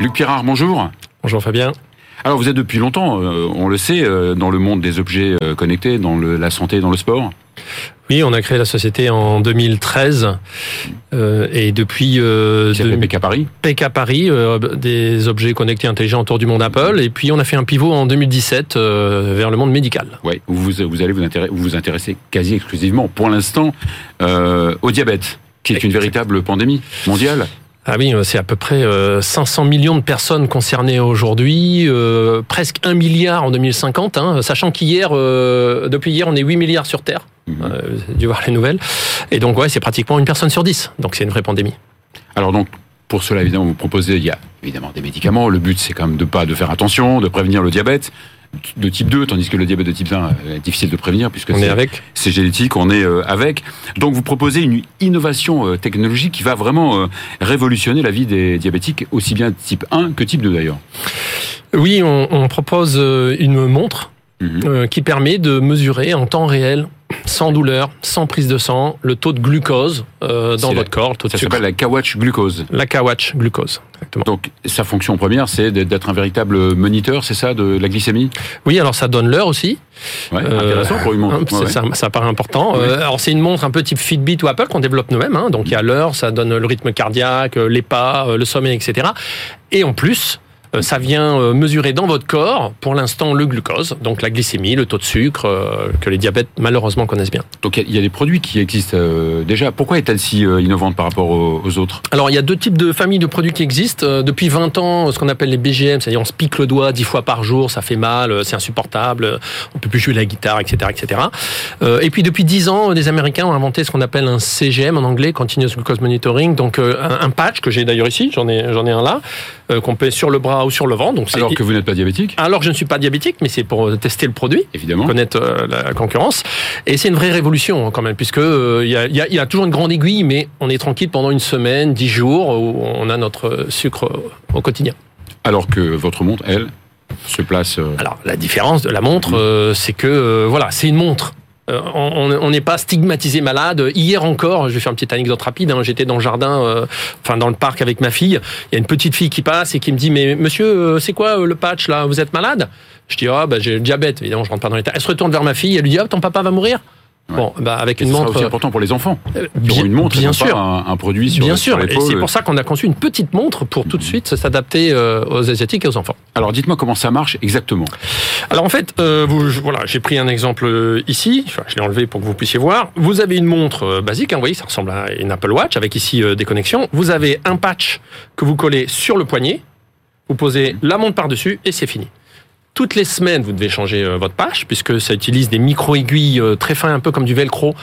Luc Pirard, bonjour. Bonjour Fabien. Alors vous êtes depuis longtemps, euh, on le sait, euh, dans le monde des objets euh, connectés, dans le, la santé, dans le sport. Oui, on a créé la société en 2013 euh, et depuis euh, s'appelle PK Paris. PK Paris, des objets connectés intelligents autour du monde Apple. Et puis on a fait un pivot en 2017 euh, vers le monde médical. Ouais, vous, vous allez vous intéresser, vous vous intéresser quasi exclusivement, pour l'instant, au diabète, qui est une véritable pandémie mondiale. Ah oui, c'est à peu près euh, 500 millions de personnes concernées aujourd'hui, euh, presque 1 milliard en 2050, hein, sachant qu'hier, euh, depuis hier, on est 8 milliards sur Terre. Euh, vous avez dû voir les nouvelles. Et donc, ouais, c'est pratiquement une personne sur 10. Donc, c'est une vraie pandémie. Alors donc, pour cela, évidemment, vous proposez, il y a évidemment des médicaments. Le but, c'est quand même de pas de faire attention, de prévenir le diabète de type 2, tandis que le diabète de type 1 est difficile de prévenir puisque c'est génétique, on est euh, avec. Donc vous proposez une innovation euh, technologique qui va vraiment euh, révolutionner la vie des diabétiques, aussi bien type 1 que type 2 d'ailleurs. Oui, on, on propose euh, une montre Mhm. euh, qui permet de mesurer en temps réel, sans douleur, sans prise de sang, le taux de glucose euh, dans votre corps, taux de Ça s'appelle la Kawatch glucose. La Kawatch glucose. Exactement. Donc sa fonction première, c'est d'être un véritable moniteur, c'est ça, de la glycémie? Oui, alors ça donne l'heure aussi. ouais, Euh, pour une montre. C'est- Ouais, ouais. Ça, ça paraît important. Ouais. Euh, alors c'est une montre un peu type Fitbit ou Apple qu'on développe nous-mêmes. Hein. Donc il y a l'heure, ça donne le rythme cardiaque, les pas, le sommeil, etc. Et en plus, ça vient euh, mesurer dans votre corps, pour l'instant, le glucose, donc la glycémie, le taux de sucre, euh, que les diabètes malheureusement connaissent bien. Donc il y a- des produits qui existent euh, déjà. Pourquoi est-elle si euh, innovante par rapport aux, autres? Alors il y a deux types de familles de produits qui existent. Euh, depuis 20 ans, ce qu'on appelle les BGM, c'est-à-dire on se pique le doigt 10 fois par jour, ça fait mal, euh, c'est insupportable, euh, on peut plus jouer la guitare, etc. etc. Euh, et puis depuis 10 ans, les Américains ont inventé ce qu'on appelle un CGM en anglais, Continuous Glucose Monitoring, donc euh, un, patch que j'ai d'ailleurs ici, j'en ai, j'en ai un là, euh, qu'on peut sur le bras ou sur le ventre. Donc c'est- Alors que vous n'êtes pas diabétique, alors que je ne suis pas diabétique, mais c'est pour tester le produit évidemment. connaître euh, la concurrence. Et c'est une vraie révolution hein, quand même, puisque euh, il y, a, il y a- il y a toujours une grande aiguille, mais on est tranquille pendant une semaine, dix jours, où on a notre sucre euh, au quotidien. Alors que votre montre, elle, se place. euh, Alors la différence de la montre, euh, c'est que euh, voilà, c'est une montre. Euh, on n'est pas stigmatisé malade. Hier encore, je vais faire une petite anecdote rapide. hein, J'étais dans le jardin, euh, enfin dans le parc avec ma fille. Il y a une petite fille qui passe et qui me dit mais monsieur, euh, c'est quoi euh, le patch là? Vous êtes malade? Je dis ah bah j'ai le diabète. Évidemment, je rentre pas dans l'état. Elle se retourne vers ma fille. Elle lui dit ah ton papa va mourir? Ouais. Bon bah avec et une ce montre. aussi important pour les enfants. euh, auront une montre, bien sûr. pas un, un produit sur, Bien sur sûr, et c'est pour ça qu'on a conçu une petite montre pour tout de suite s'adapter euh, aux asiatiques et aux enfants. Alors dites-moi comment ça marche exactement. Alors en fait, euh, vous, voilà, j'ai pris un exemple euh, ici. Enfin, je l'ai enlevé pour que vous puissiez voir. Vous avez une montre basique, hein, vous voyez, ça ressemble à une Apple Watch avec ici euh, des connexions. Vous avez un patch que vous collez sur le poignet. Vous posez la montre par dessus et c'est fini. Toutes les semaines, vous devez changer euh, votre patch puisque ça utilise des micro-aiguilles euh, très fins, un peu comme du velcro,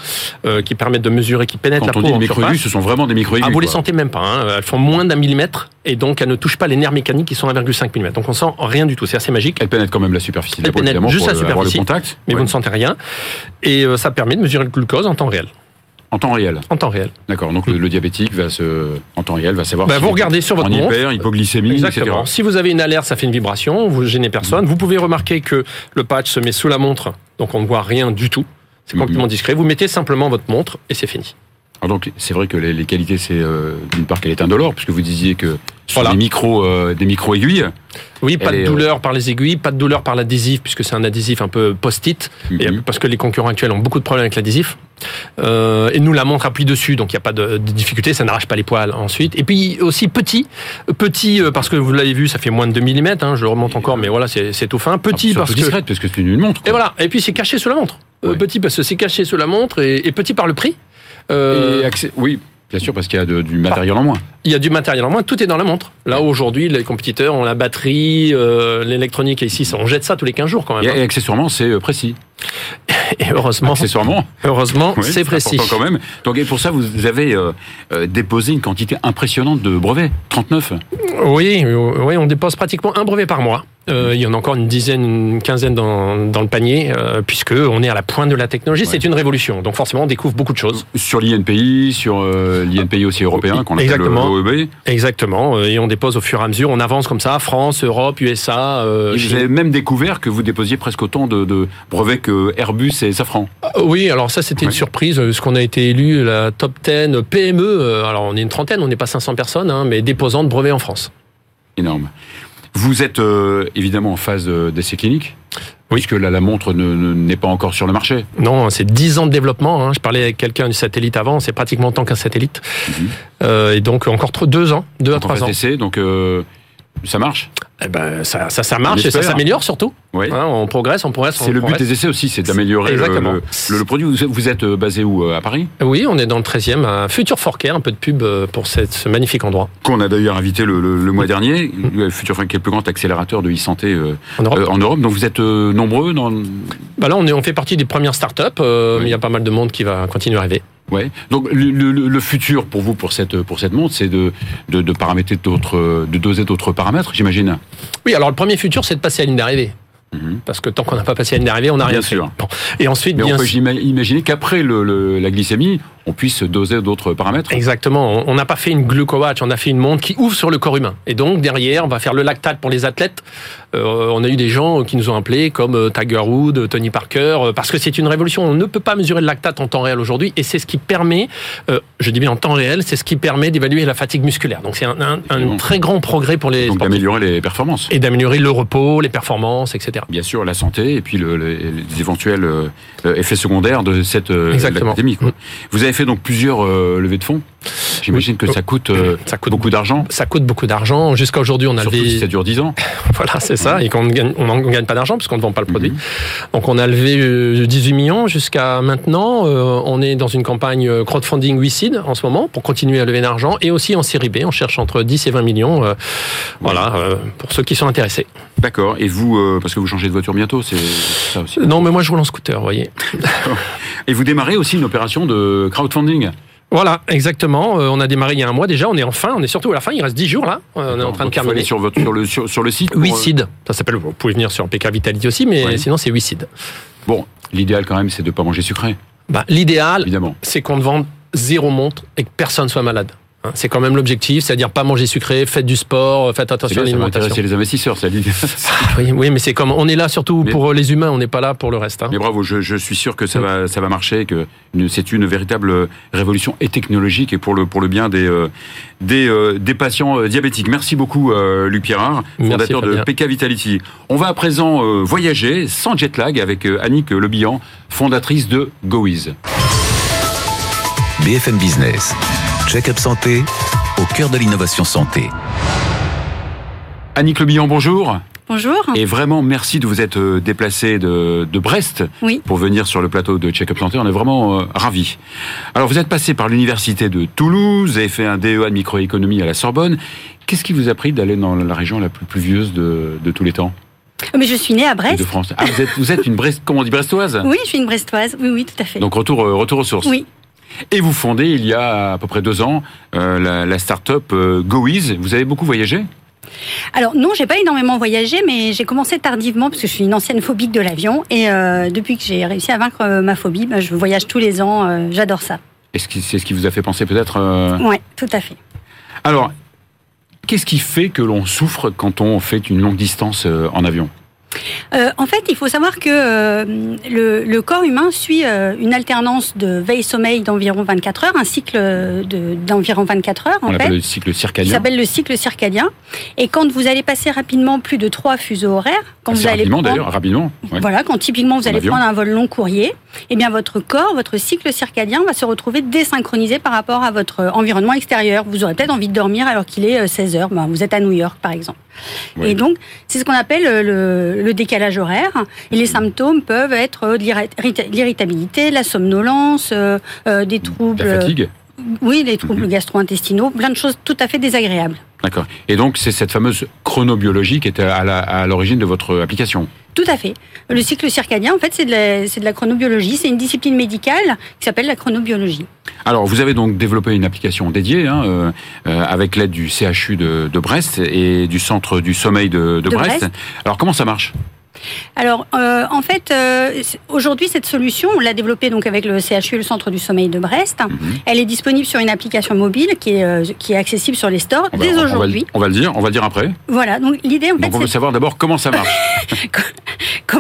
euh, qui permettent de mesurer, qui pénètrent Quand la on peau dit micro-aiguilles, ce sont vraiment des micro-aiguilles. Ah, vous les sentez même pas. Hein. Elles font moins d'un millimètre et donc elles ne touchent pas les nerfs mécaniques qui sont 1,5 mm. Donc on sent rien du tout. C'est assez magique. Elles pénètrent quand même la superficie Elles pénètrent juste pour la avoir le superficie, contact. mais Ouais. vous ne sentez rien. Et ça permet de mesurer le glucose en temps réel. En temps réel. En temps réel. D'accord. Donc le, le diabétique va se, en temps réel, va savoir. Bah, s'il vous regardez sur votre en montre. hyper, hypoglycémie, Exactement. etc. Si vous avez une alerte, ça fait une vibration, vous gênez personne. Vous pouvez remarquer que le patch se met sous la montre, donc on ne voit rien du tout. C'est Mhm. complètement discret. Vous mettez simplement votre montre et c'est fini. Alors donc c'est vrai que les, les qualités, c'est euh, d'une part qu'elle est indolore, puisque vous disiez que sur Voilà. des micro, euh, des micro aiguilles. Oui, pas de est, douleur par les aiguilles, pas de douleur par l'adhésif, puisque c'est un adhésif un peu post-it, et Mhm. parce que les concurrents actuels ont beaucoup de problèmes avec l'adhésif. Euh, et nous, la montre appuie dessus, donc il n'y a pas de, de difficulté, ça n'arrache pas les poils ensuite. Et puis aussi petit, petit euh, parce que vous l'avez vu, ça fait moins de 2 mm, hein, je remonte encore, mais voilà, c'est tout fin. Petit Surtout parce que... discrète, parce que c'est une montre. Et voilà, et puis c'est caché sous la montre. Euh, Ouais. Petit parce que c'est caché sous la montre, et, et petit par le prix. Euh, Et accès- oui, bien sûr, parce qu'il y a de- du matériel en moins. il y a du matériel en moins, tout est dans la montre. Là aujourd'hui, les compétiteurs ont la batterie, euh, l'électronique, et ici, on jette ça tous les 15 jours quand Et, même. et accessoirement, c'est précis. Et heureusement, Accessoirement, heureusement, oui, c'est précis. quand même. Donc et pour ça, vous avez euh, euh, déposé une quantité impressionnante de brevets, 39. Oui, oui, on dépose pratiquement un brevet par mois. Euh, il y en a encore une dizaine, une quinzaine dans, dans le panier, euh, puisque on est à la pointe de la technologie. Ouais. C'est une révolution. Donc forcément, on découvre beaucoup de choses. Sur l'INPI, sur euh, l'INPI aussi européen, qu'on appelle l'OEB. Exactement. euh, Et on dépose au fur et à mesure. On avance comme ça. France, Europe, USA. avez même découvert que vous déposiez presque autant de, de brevets Airbus et Safran. Euh, Oui, alors ça c'était une surprise, euh, parce qu'on a été élu la top 10 PME. euh, Alors on est une trentaine, on n'est pas 500 personnes, hein, mais déposant de brevets en France. Énorme. Vous êtes euh, évidemment en phase d'essai clinique Oui. Puisque là, la montre ne- ne- n'est pas encore sur le marché. Non, c'est 10 ans de développement. hein. Je parlais avec quelqu'un du satellite avant, c'est pratiquement tant qu'un satellite. Mhm. Euh, et donc encore trop- deux ans, deux à Donc, en trois phase ans. d'essai, donc euh, ça marche? Eh ben, ça, ça, ça marche et ça s'améliore surtout. Oui. Hein, on progresse, on progresse. C'est le but des essais aussi, c'est d'améliorer le, Exactement. le- produit. Vous, êtes euh, basé où euh, À Paris? Oui, on est dans le 13e, un futur forquet, un peu de pub euh, pour cette- ce magnifique endroit. Qu'on a d'ailleurs invité le, mois dernier, le Futur est le plus grand accélérateur de e-santé euh, En Europe. euh, en Europe. Donc vous êtes euh, nombreux dans. Bah là, on, est, on fait partie des premières startups, euh, Oui. mais il y a pas mal de monde qui va continuer à arriver. Ouais. Donc le, le- le futur pour vous pour cette pour cette montre, c'est de, de de paramétrer d'autres, de doser d'autres paramètres, j'imagine. Oui, alors le premier futur, c'est de passer à la ligne d'arrivée. Mhm. Parce que tant qu'on n'a pas passé à la ligne d'arrivée, on n'a rien fait. sûr. Bon. Et ensuite, Mais bien on peut imaginer qu'après le- la glycémie, on puisse doser d'autres paramètres. Exactement. On- n'a pas fait une glucowatch, on a fait une montre qui ouvre sur le corps humain. Et donc derrière, on va faire le lactate pour les athlètes. Euh, on a eu des gens qui nous ont appelés comme euh, Tiger Woods, Tony Parker, euh, parce que c'est une révolution. On ne peut pas mesurer le lactate en temps réel aujourd'hui, et c'est ce qui permet, euh, je dis bien en temps réel, c'est ce qui permet d'évaluer la fatigue musculaire. Donc c'est un, un- un Absolument. très grand progrès pour les Donc d'améliorer les performances. et d'améliorer le repos, les performances, etc. Bien sûr, la santé et puis le- le- les éventuels euh, euh, effets secondaires de cette euh, Exactement. quoi. Vous avez fait donc plusieurs euh, levées de fonds. J'imagine que ça coûte euh, Ça coûte beaucoup d'argent. Ça coûte beaucoup d'argent. Jusqu'à aujourd'hui, on a Surtout si levé. ça dure 10 ans. Voilà, c'est ça. Et qu'on ne gagne, on n'en gagne pas d'argent puisqu'on ne vend pas le produit. Mhm. Donc on a levé euh, 18 millions jusqu'à maintenant. Euh, on est dans une campagne euh, crowdfunding WeSeed en ce moment pour continuer à lever d'argent et aussi en série B. On cherche entre 10 et 20 millions. euh, Voilà, euh, pour ceux qui sont intéressés. D'accord. Et vous, euh, parce que vous changez de voiture bientôt, c'est ça aussi. Non, mais moi je roule en scooter, vous voyez. Et vous démarrez aussi une opération de crowdfunding. Voilà, exactement. Euh, on a démarré il y a un mois déjà. On est en fin. On est surtout à la fin. Il reste 10 jours là. Euh, on est en train de terminer. sur, votre, sur, le, sur, sur le site. pour, euh, WeSeed. Ça s'appelle. Vous pouvez venir sur PK Vitality aussi, mais sinon c'est WeSeed. Bon, l'idéal quand même, c'est de ne pas manger sucré, Bah, L'idéal, évidemment. c'est qu'on ne vende zéro montre et que personne soit malade. Hein, C'est quand même l'objectif, c'est-à-dire pas manger sucré, faites du sport, faites C'est attention à bien, va l'alimentation. intéresser les investisseurs, ça l'idée. Oui, oui, mais c'est comme on est là surtout Mais- pour les humains, on n'est pas là pour le reste. hein. Mais bravo, je, je suis sûr que ça va, ça va marcher, que c'est une véritable révolution et technologique et pour le, pour le bien des, euh, des, euh, des patients euh, diabétiques. Merci beaucoup, euh, Luc Pierrard, Merci, fondateur de. PK Vitality. On va à présent euh, voyager sans jet lag avec euh, Annick Lebihan, fondatrice de GoEase. BFM Business. Check-up santé au cœur de l'innovation santé. Annick Lebihan, bonjour. Bonjour. Et vraiment, merci de vous être euh, déplacé de, de Brest Oui. pour venir sur le plateau de Check-up Santé. On est vraiment euh, ravis. Alors, vous êtes passé par l'université de Toulouse, vous avez fait un DEA de microéconomie à la Sorbonne. Qu'est-ce qui vous a pris d'aller dans la région la plus pluvieuse de, de tous les temps? Mais je suis née à Brest. de France Ah, vous êtes, vous êtes une Brest, comment on dit, brestoise? Oui, je suis une Brestoise. Oui, oui, tout à fait. Donc, retour, euh, retour aux sources. oui. Et vous fondez, il y a à peu près deux ans, euh, la, la start-up euh, GoEase. Vous avez beaucoup voyagé? Alors non, j'ai pas énormément voyagé, mais j'ai commencé tardivement parce que je suis une ancienne phobique de l'avion et euh, depuis que j'ai réussi à vaincre ma phobie, bah, je voyage tous les ans. J'adore ça. Est-ce que c'est ce qui vous a fait penser peut-être Ouais, tout à fait. Alors, qu'est-ce qui fait que l'on souffre quand on fait une longue distance en avion? Euh, en fait, il faut savoir que euh, le, le corps humain suit euh, une alternance de veille-sommeil d'environ 24 heures, un cycle de- d'environ 24 heures On l'appelle le cycle circadien. s'appelle le cycle circadien. Et quand vous allez passer rapidement plus de trois fuseaux horaires, quand Assez vous allez rapidement prendre- d'ailleurs, rapidement. ouais. Voilà, quand typiquement vous En allez avion. prendre un vol long courrier, eh bien votre corps, votre cycle circadien va se retrouver désynchronisé par rapport à votre euh, environnement extérieur. Vous aurez peut-être envie de dormir alors qu'il est 16 heures. Ben, vous êtes à New York, par exemple. Et donc, c'est ce qu'on appelle euh, le, le décalage horaire. Et les symptômes peuvent être euh, l'irritabilité, la somnolence, euh, des troubles, La fatigue oui, les troubles Mhm. gastro-intestinaux, plein de choses tout à fait désagréables. D'accord. Et donc, c'est cette fameuse chronobiologie qui était à l'origine de votre application. Tout à fait. Le cycle circadien, en fait, c'est de, la- c'est de la chronobiologie. C'est une discipline médicale qui s'appelle la chronobiologie. Alors, vous avez donc développé une application dédiée hein, euh, euh, avec l'aide du CHU de, de Brest et du Centre du Sommeil de, Brest. Brest. Alors, comment ça marche? Alors, euh, en fait, euh, aujourd'hui, cette solution, on l'a développée donc avec le CHU, le Centre du Sommeil de Brest. Mhm. Elle est disponible sur une application mobile qui est, euh, qui est accessible sur les stores On va- dès aujourd'hui. On va le dire, on va le dire après. Voilà, donc l'idée, en fait, Donc on veut savoir d'abord comment ça marche.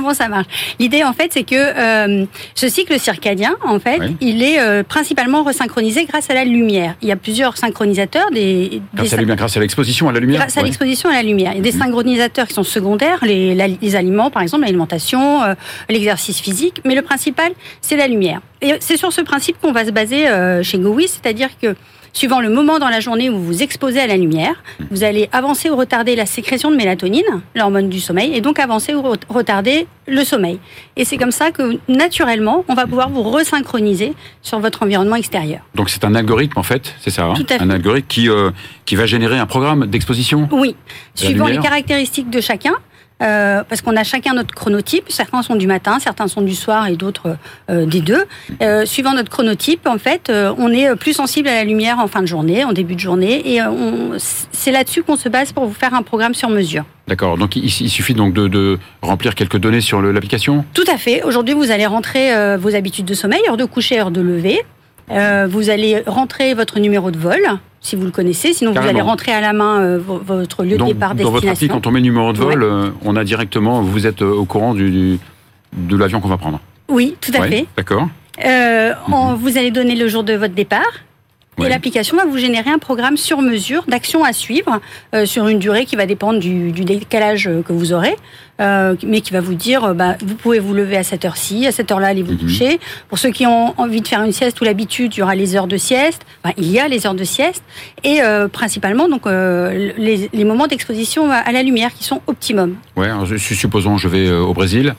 comment ça marche. L'idée, en fait, c'est que euh, ce cycle circadien, en fait, Oui. il est euh, principalement resynchronisé grâce à la lumière. Il y a plusieurs synchronisateurs, des, des Grâce à, la lumière, grâce à l'exposition à la lumière. Grâce à l'exposition à la lumière. Il y a des Mhm. synchronisateurs qui sont secondaires, les, la- les aliments par exemple, l'alimentation, euh, l'exercice physique, mais le principal, c'est la lumière. Et c'est sur ce principe qu'on va se baser chez GoWiz, c'est-à-dire que suivant le moment dans la journée où vous vous exposez à la lumière, vous allez avancer ou retarder la sécrétion de mélatonine, l'hormone du sommeil, et donc avancer ou re- retarder le sommeil. Et c'est comme ça que naturellement, on va pouvoir vous resynchroniser sur votre environnement extérieur. Donc c'est un algorithme en fait, c'est ça hein Tout à fait. Un algorithme qui, euh, qui va générer un programme d'exposition Oui, suivant les caractéristiques de chacun. Euh, parce qu'on a chacun notre chronotype, certains sont du matin, certains sont du soir et d'autres euh, des deux. Euh, suivant notre chronotype, en fait, on est plus sensible à la lumière en fin de journée, en début de journée, et on- c'est là-dessus qu'on se base pour vous faire un programme sur mesure. D'accord, donc il, il suffit donc de, de remplir quelques données sur l'application? Tout à fait. Aujourd'hui, vous allez rentrer vos habitudes de sommeil, heure de coucher, heure de lever. Vous allez rentrer votre numéro de vol, si vous le connaissez. Sinon, vous allez rentrer à la main euh, vo- votre lieu de départ, dans votre appli, destination. quand on met le numéro de vol, euh, on a directement, vous êtes euh, au courant du, du- de l'avion qu'on va prendre. Oui, tout à Ouais, fait. D'accord. Euh, en- vous allez donner le jour de votre départ. Ouais. Et l'application va vous générer un programme sur mesure d'actions à suivre euh, sur une durée qui va dépendre du, du décalage euh, que vous aurez, euh, mais qui va vous dire, euh, bah, vous pouvez vous lever à cette heure-ci, à cette heure-là, allez vous Mhm. coucher. Pour ceux qui ont envie de faire une sieste ou l'habitude, il y aura les heures de sieste. Enfin, il y a les heures de sieste et euh, principalement donc euh, les, les moments d'exposition à la lumière qui sont optimum. Ouais, alors, supposons je vais au Brésil.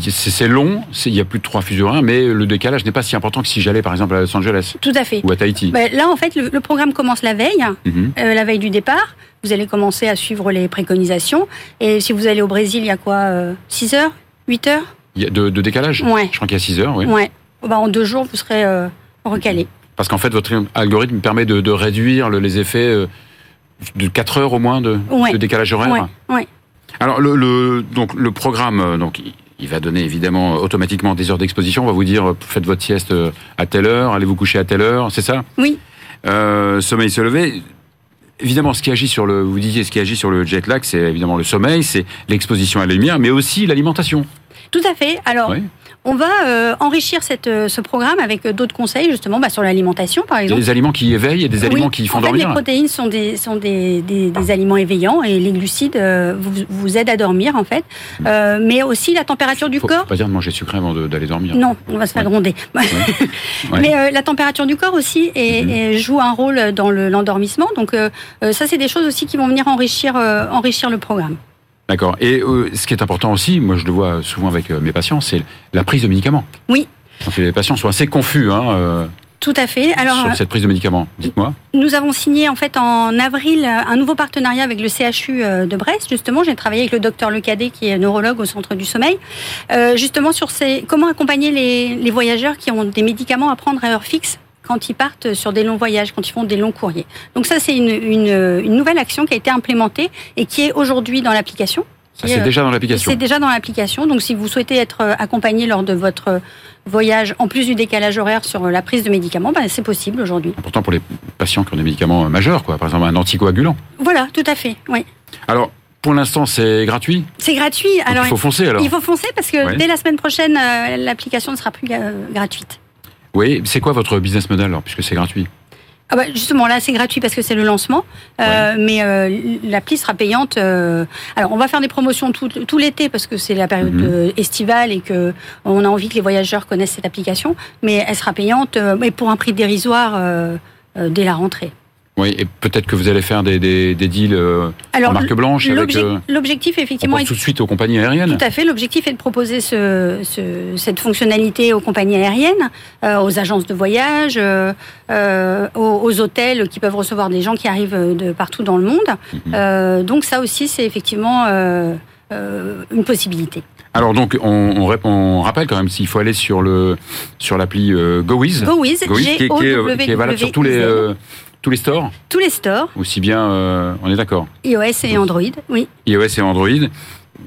C'est long, il y a plus de trois fuseaux mais le décalage n'est pas si important que si j'allais par exemple à Los Angeles Tout à fait. ou à Tahiti. Ben, là, en fait, le, le programme commence la veille. Mhm. euh, la veille du départ. Vous allez commencer à suivre les préconisations. Et si vous allez au Brésil, il y a quoi euh, 6 heures 8 heures Il y a de, de décalage Ouais. Je crois qu'il y a 6 heures, oui. Ouais. Bah, en deux jours, vous serez euh, recalé. Parce qu'en fait, votre algorithme permet de, de réduire le- les effets euh, de 4 heures au moins de, Ouais. de décalage horaire. Ouais. Alors, le, le- donc, le programme, donc, il- va donner évidemment euh, automatiquement des heures d'exposition. On va vous dire, euh, faites votre sieste euh, à telle heure, allez vous coucher à telle heure, c'est ça? Oui, euh, Sommeil, se lever. Évidemment, ce qui agit sur le, vous disiez, ce qui agit sur le jet lag, c'est évidemment le sommeil, c'est l'exposition à la lumière, mais aussi l'alimentation. Tout à fait. Alors, Oui. on va euh, enrichir cette, euh, ce programme avec euh, d'autres conseils, justement, bah, sur l'alimentation, par exemple. des aliments qui éveillent et des aliments Oui, qui font en fait, dormir. Les protéines sont des, sont des, des, des aliments éveillants et les glucides euh, vous, vous aident à dormir, en fait. Euh, mais aussi la température du faut, corps. faut pas dire de manger sucré avant d'aller dormir. Non, on va se faire Ouais. gronder. Ouais. Mais la température du corps aussi est- Mhm. est- joue un rôle dans le- l'endormissement. Donc ça, c'est des choses aussi qui vont venir enrichir, enrichir le programme. D'accord. Et euh, ce qui est important aussi, moi je le vois souvent avec euh, mes patients, c'est la prise de médicaments. Oui. Donc les patients sont assez confus hein, euh, Tout à fait. Alors, sur cette prise de médicaments. Dites-moi. nous avons signé en fait en avril un nouveau partenariat avec le CHU de Brest. Justement, j'ai travaillé avec le docteur Lecadet, qui est neurologue au Centre du Sommeil, euh, justement sur ces, comment accompagner les, les voyageurs qui ont des médicaments à prendre à heure fixe quand ils partent sur des longs voyages, quand ils font des longs courriers. Donc ça, c'est une, une, une nouvelle action qui a été implémentée et qui est aujourd'hui dans l'application. Est, c'est euh, déjà dans l'application. C'est déjà dans l'application. Donc, si vous souhaitez être euh, accompagné lors de votre euh, voyage, en plus du décalage horaire sur euh, la prise de médicaments, ben, c'est possible aujourd'hui. Important pour les patients qui ont des médicaments euh, majeurs, quoi. Par exemple, un anticoagulant. Voilà, tout à fait. Oui, Alors, pour l'instant, c'est gratuit? c'est gratuit. Donc, Alors, il faut foncer alors. il faut foncer parce que Ouais. dès la semaine prochaine, euh, l'application ne sera plus euh, gratuite. Oui. C'est quoi votre business model alors, puisque c'est gratuit Ah bah, justement, là, c'est gratuit parce que c'est le lancement, euh, mais euh, l'appli sera payante. euh, Alors, on va faire des promotions tout, tout l'été parce que c'est la période Mhm. estivale et que on a envie que les voyageurs connaissent cette application, mais elle sera payante, mais pour un prix dérisoire dès la rentrée. Oui. Et peut-être que vous allez faire des, des, des deals euh, en marque blanche avec. euh, l'objectif, on effectivement, pense est tout de suite aux compagnies aériennes. Tout à fait. L'objectif est de proposer ce, ce- cette fonctionnalité aux compagnies aériennes, euh, aux agences de voyage, euh, euh, aux, aux hôtels qui peuvent recevoir des gens qui arrivent de partout dans le monde. Mhm. Donc ça aussi, c'est effectivement une possibilité. Alors donc, on, on, on rappelle quand même s'il faut aller sur le sur l'appli euh, GoWiz. GoWiz, qui, est- qui est, qui est valable sur tous les euh, tous les stores, tous les stores, aussi bien, euh, on est d'accord. iOS et Android, oui. iOS et Android.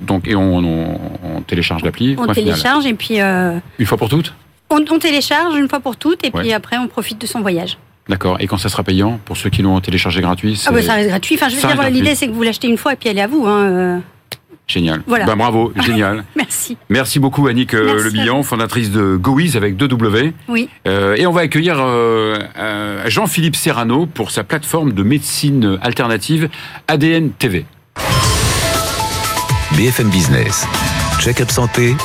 Donc, et on, on- on télécharge l'appli. On final. télécharge et puis euh, Une fois pour toutes on, on télécharge une fois pour toutes et puis après on profite de son voyage. D'accord. Et quand ça sera payant, pour ceux qui l'ont téléchargé gratuit, Ah bah ça reste gratuit. Enfin, je veux ça dire, l'idée c'est que vous l'achetez une fois et puis elle est à vous. Hein. Génial. Voilà. Bah, bravo, génial. Merci. Merci beaucoup Annick euh, Merci Le Billon, fondatrice de GoWiz avec 2 W. Oui. Euh, et on va accueillir euh, euh, Jean-Philippe Serrano pour sa plateforme de médecine alternative ADN TV. BFM Business. Check-up santé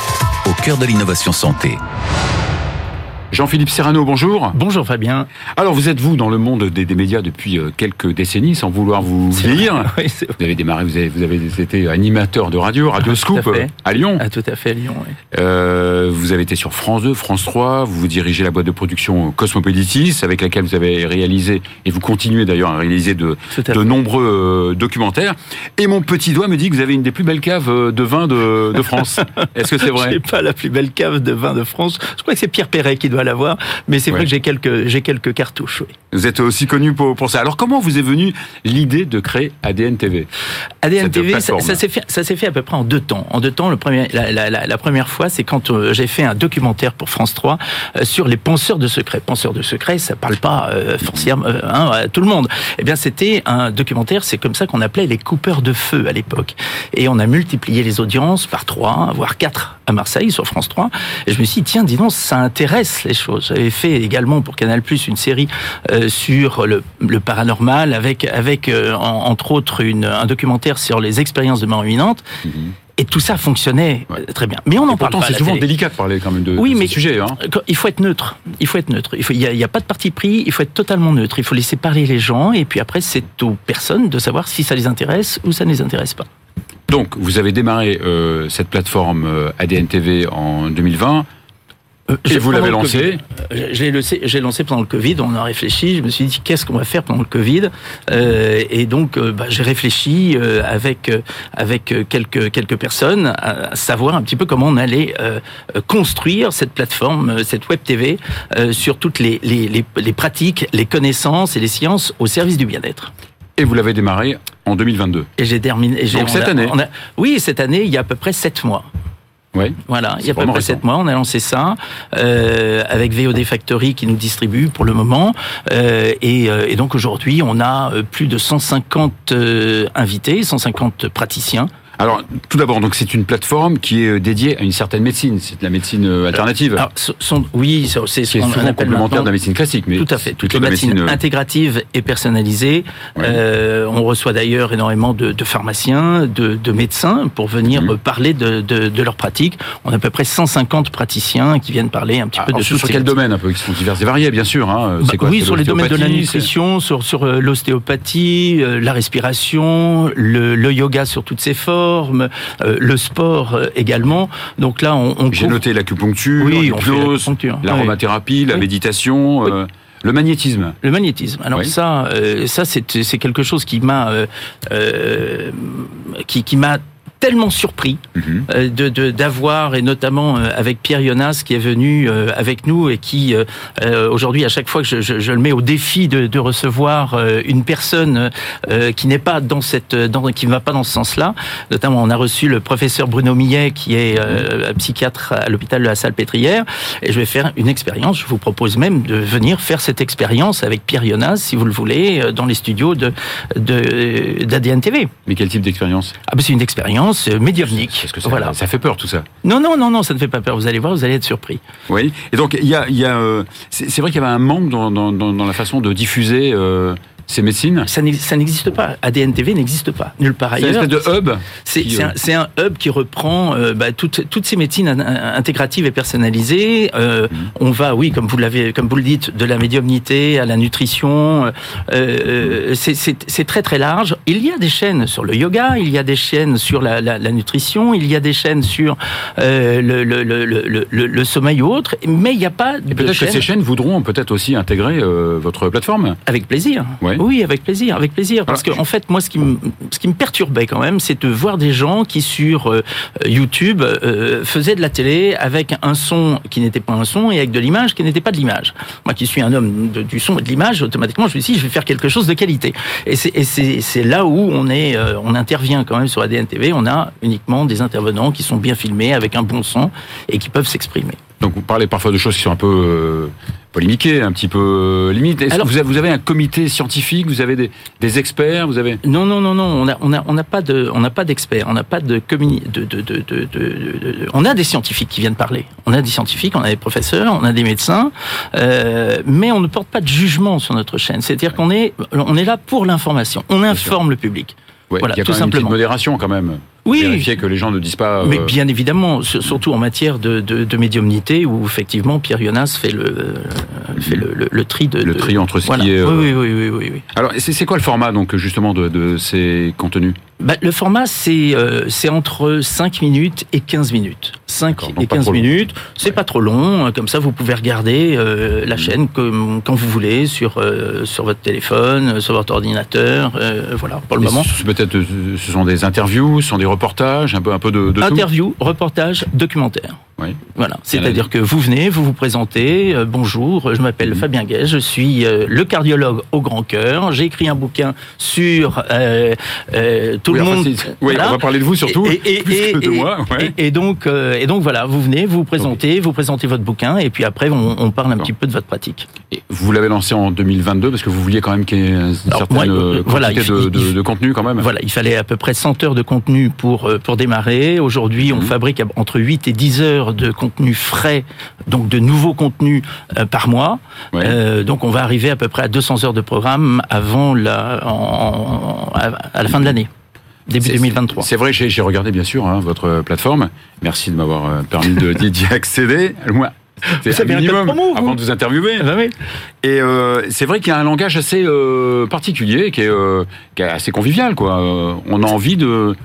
au cœur de l'innovation santé. Jean-Philippe Serrano, bonjour. Bonjour Fabien. Alors vous êtes vous dans le monde des, des médias depuis euh, quelques décennies, sans vouloir vous vieillir. Oui, Vous avez démarré, vous avez, vous avez été animateur de radio, Radio Scoop Tout à à Lyon. ah, tout à fait Lyon. oui. Euh, vous avez été sur France 2, France 3, vous, vous dirigez la boîte de production Cosmopolitis, avec laquelle vous avez réalisé, et vous continuez d'ailleurs à réaliser de, à nombreux euh, documentaires. Et mon petit doigt me dit que vous avez une des plus belles caves de vin de, de France. Est-ce que c'est Je vrai? N'ai pas la plus belle cave de vin de France. Je crois que c'est Pierre Perret qui doit l'avoir, mais c'est Ouais. vrai que j'ai quelques, j'ai quelques cartouches. Oui. Vous êtes aussi connu pour, pour ça. Alors comment vous est venue l'idée de créer ADN TV ADN TV, ça, s'est fait, ça s'est fait à peu près en deux temps. En deux temps, le premier, la, la- la- la première fois, c'est quand euh, j'ai fait un documentaire pour France 3 euh, sur les penseurs de secret. Penseurs de secret, ça parle pas euh, forcément euh, hein, à tout le monde. Eh bien, c'était un documentaire. C'est comme ça qu'on appelait les coupeurs de feu à l'époque. Et on a multiplié les audiences par trois, voire quatre à Marseille sur France 3. Et je me suis dit, tiens, dis donc, ça intéresse les choses. J'avais fait également pour Canal Plus une série euh, sur le, le paranormal avec, avec euh, en- entre autres une, un documentaire sur les expériences de mort imminente. Et tout ça fonctionnait Ouais. euh, très bien. Mais on en Et parle Pourtant, pas. à c'est souvent télé. délicat de parler quand même de, Oui, de mais- ce sujet. Hein. Il faut être neutre. Il faut être neutre. Il faut- il y a, pas de parti pris. Il faut être totalement neutre. Il faut laisser parler les gens. Et puis après, c'est aux personnes de savoir si ça les intéresse ou ça ne les intéresse pas. Donc, vous avez démarré euh, cette plateforme ADN TV en 2020. Euh, Et j'ai- vous l'avez lancé euh, Je l'ai lancé, j'ai lancé pendant le Covid. On a réfléchi. Je me suis dit qu'est-ce qu'on va faire pendant le Covid. Euh, et donc euh, bah, j'ai réfléchi euh, avec euh, avec quelques quelques personnes à, savoir un petit peu comment on allait euh, construire cette plateforme, cette web TV euh, sur toutes les, les les les pratiques, les connaissances et les sciences au service du bien-être. Et vous l'avez démarré en 2022. Et j'ai terminé. et j'ai- Donc on cette a- année a- Oui, cette année, il y a à peu près sept mois. Voilà, il y a vraiment près sept mois, on a lancé ça euh, avec VOD Factory qui nous distribue pour le moment. Euh, et, euh, et donc aujourd'hui, on a euh, plus de 150 euh, invités, 150 praticiens. Alors, tout d'abord, donc c'est une plateforme qui est euh, dédiée à une certaine médecine. C'est de la médecine euh, alternative. Alors, ce sont, oui, c'est ce qu'on souvent appelle complémentaire de la médecine classique, mais Tout à fait. de la médecine. euh, intégratives et. Ouais. Euh, on reçoit d'ailleurs énormément de, de pharmaciens, de, de médecins pour venir euh, parler de, de, leurs pratiques. On a à peu près 150 praticiens qui viennent parler un petit peu Alors, de sur, sur quel domaine un peu Qui sont divers et variés, bien sûr. Hein. Bah quoi oui, sur les domaines de la nutrition, sur, sur euh, l'ostéopathie, euh, la respiration, le, le yoga sur toutes ses formes, euh, le sport euh, également. Donc là, on, on J'ai noté l'acupuncture, oui, l'hypnose, l'aromathérapie, la Oui. méditation, Oui. euh, le magnétisme. Le magnétisme. Alors Oui. ça, euh, ça c'est c'est quelque chose qui m'a euh, qui, qui m'a tellement surpris Mhm. euh, de d'avoir et notamment euh, avec Pierre Jonas qui est venu euh, avec nous et qui aujourd'hui à chaque fois que je, je, je le mets au défi de, de recevoir une personne qui n'est pas dans cette dans qui ne va pas dans ce sens-là. Notamment on a reçu le professeur Bruno Millet qui est euh, psychiatre à l'hôpital de la Salpêtrière. Et je vais faire une expérience. Je vous propose même de venir faire cette expérience avec Pierre Jonas si vous le voulez dans les studios de d'ADN TV Mais quel type d'expérience? Ah ben c'est une expérience euh, médiumnique Parce que ça, voilà ça fait peur tout ça. non, non, non, non, ça ne fait pas peur. Vous allez voir, vous allez être surpris. Oui. Et donc, il y a, y a, euh, c'est vrai qu'il y avait un manque dans, dans, dans, dans la façon de diffuser euh, ces médecines. Ça n'ex- ça n'existe pas. ADN TV n'existe pas. Nulle part C'est une ailleurs. espèce de hub. C'est qui, c'est euh, un, c'est un hub qui reprend euh, bah, toutes, toutes ces médecines in- in- intégratives et personnalisées. Euh. On va, oui, comme vous l'avez, comme vous le dites, de la médiumnité à la nutrition. Euh, c'est- c'est c'est très très large. Il y a des chaînes sur le yoga, il y a des chaînes sur la, la, la nutrition, il y a des chaînes sur le, le, le, le, le, le sommeil ou autre, mais il n'y a pas de peut-être que ces chaînes voudront peut-être aussi intégrer votre plateforme. avec plaisir. Ouais. Oui, avec plaisir, avec plaisir. Parce que en fait, moi, ce qui me, ce qui me perturbait quand même, c'est de voir des gens qui sur euh, YouTube euh, faisaient de la télé avec un son qui n'était pas un son et avec de l'image qui n'était pas de l'image. Moi, qui suis un homme de- du son et de l'image, automatiquement, je me suis dit, je vais faire quelque chose de qualité. Et c'est là où on est, euh, on intervient quand même sur ADN TV. On a uniquement des intervenants qui sont bien filmés avec un bon son et qui peuvent s'exprimer. Donc vous parlez parfois de choses qui sont un peu euh, polémiquées, un petit peu euh, limites. Est-ce que Alors- vous avez, vous avez un comité scientifique, vous avez des, des experts, vous avez Non, non, non, non. On a, on a, on n'a pas de, on n'a pas d'experts. On n'a pas de communi, de, de, de, de, On a des scientifiques qui viennent parler. On a des scientifiques, on a des professeurs, on a des médecins, euh, mais on ne porte pas de jugement sur notre chaîne. C'est-à-dire qu'on est, on est là pour l'information. On informe le public. Ouais, Voilà, il y a tout quand même une petite simplement. modération quand même. Oui. Vérifier que les gens ne disent pas. Mais euh, bien évidemment, sur- surtout en matière de, de, de médiumnité, où effectivement Pierre Jonas fait le, euh, fait le, le, le tri de Le tri entre ce voilà. qui est, euh, Oui, oui, oui, oui, oui, oui. Alors c'est c'est quoi le format donc justement de, de ces contenus? Bah, le format, c'est euh, c'est entre 5 minutes et 15 minutes. 5 D'accord, donc et pas 15 trop long. minutes, c'est Ouais. pas trop long. Comme ça, vous pouvez regarder euh, la chaîne comme, quand vous voulez sur, euh, sur votre téléphone, sur votre ordinateur. euh, voilà, pour le moment. Peut-être euh, ce sont des interviews, ce sont des reportages, un peu un peu de, de tout. Interview, reportage, documentaire. Oui. Voilà, c'est-à-dire que vous venez, vous vous présentez, euh, bonjour, je m'appelle Mhm. Fabien Guet, je suis euh, le cardiologue au grand cœur, j'ai écrit un bouquin sur euh, tout Oui, le enfin, monde. c'est- oui, Voilà. on va parler de vous surtout, Et, et- plus et- que de moi. ouais. et- donc, et donc voilà, vous venez, vous vous présentez, vous présentez votre bouquin, et puis après on, on parle un petit peu de votre pratique. Vous l'avez lancé en 2022 parce que vous vouliez quand même qu'il y ait une Alors, certaine moi, voilà, quantité il- de, il- de- de contenu quand même. Voilà, il fallait à peu près 100 heures de contenu pour pour démarrer. Aujourd'hui, on Mhm. fabrique entre 8 et 10 heures de contenu frais, donc de nouveaux contenus euh, par mois. Ouais. Euh, donc on va arriver à peu près à 200 heures de programme avant la en- à à la fin de l'année, début C'est- 2023. C'est vrai, j'ai regardé bien sûr hein, votre plateforme. Merci de m'avoir euh, permis de- d'y accéder. Moi, c'est un minimum promo, vous avant de vous interviewer. Ah bah oui. Et euh, c'est vrai qu'il y a un langage assez euh, particulier, qui est, euh, qui est assez convivial, quoi. Euh, on a envie de.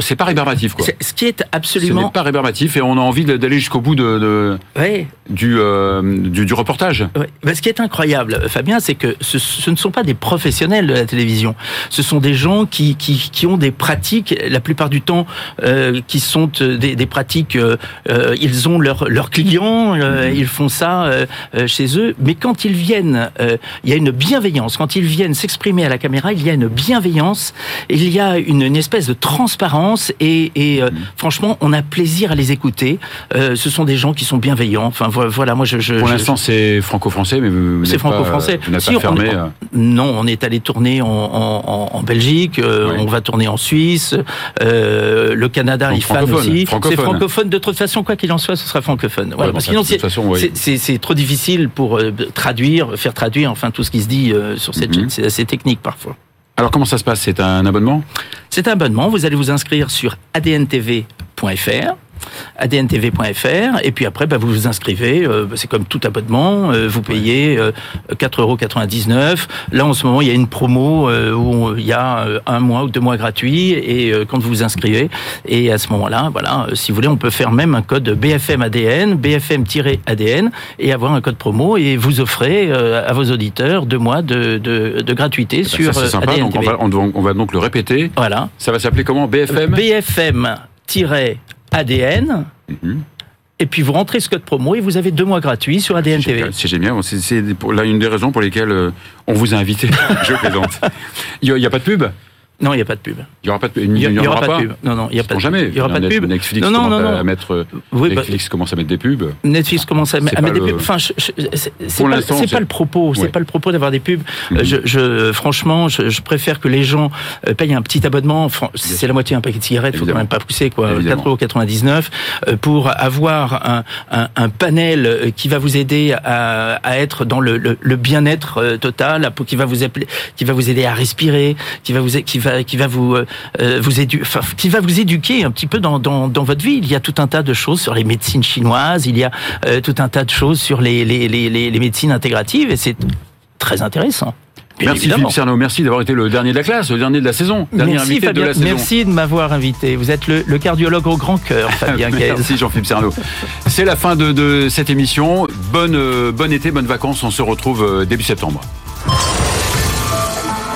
C'est pas rébarbatif, quoi. Ce qui est Ce n'est absolument pas rébarbatif et on a envie d'aller jusqu'au bout de, de- ouais, du, euh, du, du reportage. Ben, ce qui est incroyable, Fabien, c'est que ce, ce ne sont pas des professionnels de la télévision. Ce sont des gens qui, qui, qui ont des pratiques, la plupart du temps, euh, qui sont euh, des, des pratiques. euh, euh, ils ont leurs leurs clients, euh, ils font ça euh, euh, chez eux. Mais quand ils viennent, euh, il y a une bienveillance. Quand ils viennent s'exprimer à la caméra, il y a une bienveillance. Il y a une, une espèce de transparence et, et euh, franchement, on a plaisir à les écouter. Euh, ce sont des gens qui sont bienveillants. Enfin vo- voilà, moi je. je Pour l'instant, c'est franco-français, mais vous, C'est franco-français. Vous Si, pas fermé. on- euh, Non, on est allé tourner en, en, en- en Belgique, euh, Oui. on va tourner en Suisse, le Canada, Donc il fan francophone, aussi. francophone. C'est francophone, de toute façon, quoi qu'il en soit, ce sera francophone. Voilà, bon, parce ça, que sinon, c'est- trop difficile pour traduire, faire traduire, enfin tout ce qui se dit sur cette Mhm. chaîne. C'est assez technique parfois. Alors, comment ça se passe? C'est un abonnement? C'est un abonnement, vous allez vous inscrire sur adntv.fr adntv.fr et puis après bah, vous vous inscrivez euh, bah, c'est comme tout abonnement euh, vous payez euh, 4,99€ là en ce moment il y a une promo euh, où il y a un mois ou deux mois gratuits et quand vous vous inscrivez et à ce moment là voilà si vous voulez on peut faire même un code BFM ADN BFM-ADN et avoir un code promo et vous offrez à vos auditeurs deux mois de, de, de gratuité Bah, sur Ça, c'est euh, sympa. Donc, on va, on, on va donc le répéter. voilà. Ça va s'appeler comment? BFM BFM-ADN. Mhm. Et puis vous rentrez ce code promo et vous avez deux mois gratuits sur ADN TV. C'est génial. C'est là une des raisons pour lesquelles euh, on vous a invité. Je plaisante. Il n'y a, pas de pub? Non, il n'y a pas de pub. Il n'y aura pas de pub. Il n'y aura, pas de pub. Non, non, il n'y a pas de jamais. Il n'y aura pas de pub. Netflix Non, non, commence non, à mettre. bah, Netflix commence à mettre des pubs. Netflix commence à, mettre des pubs. Enfin, c'est pas, le propos. C'est pas le propos d'avoir des pubs. Mhm. Je, je- franchement, je, je préfère que les gens euh, payent un petit abonnement. C'est la moitié d'un paquet de cigarettes. Faut quand même pas pousser quoi. Évidemment. 4,99 euh, pour avoir un, un, un panel euh, qui va vous aider à, à être dans le, le, le bien-être total, qui va vous appeler, qui va vous aider à respirer, qui va vous qui va qui va vous euh, euh, vous édu- enfin, qui va vous éduquer un petit peu dans, dans, dans votre vie. Il y a tout un tas de choses sur les médecines chinoises, il y a euh, tout un tas de choses sur les, les, les, médecines intégratives et c'est très intéressant. Bien merci évidemment. Philippe Cerno. Merci d'avoir été le dernier de la classe, le dernier de la saison, dernier Merci invité Fabien, de la saison. merci de m'avoir invité. Vous êtes le, le cardiologue au grand cœur, Fabien. Merci Jean-Philippe Cerno. C'est la fin de, de cette émission. Bonne, euh, bon été, bonnes vacances. On se retrouve euh, début septembre.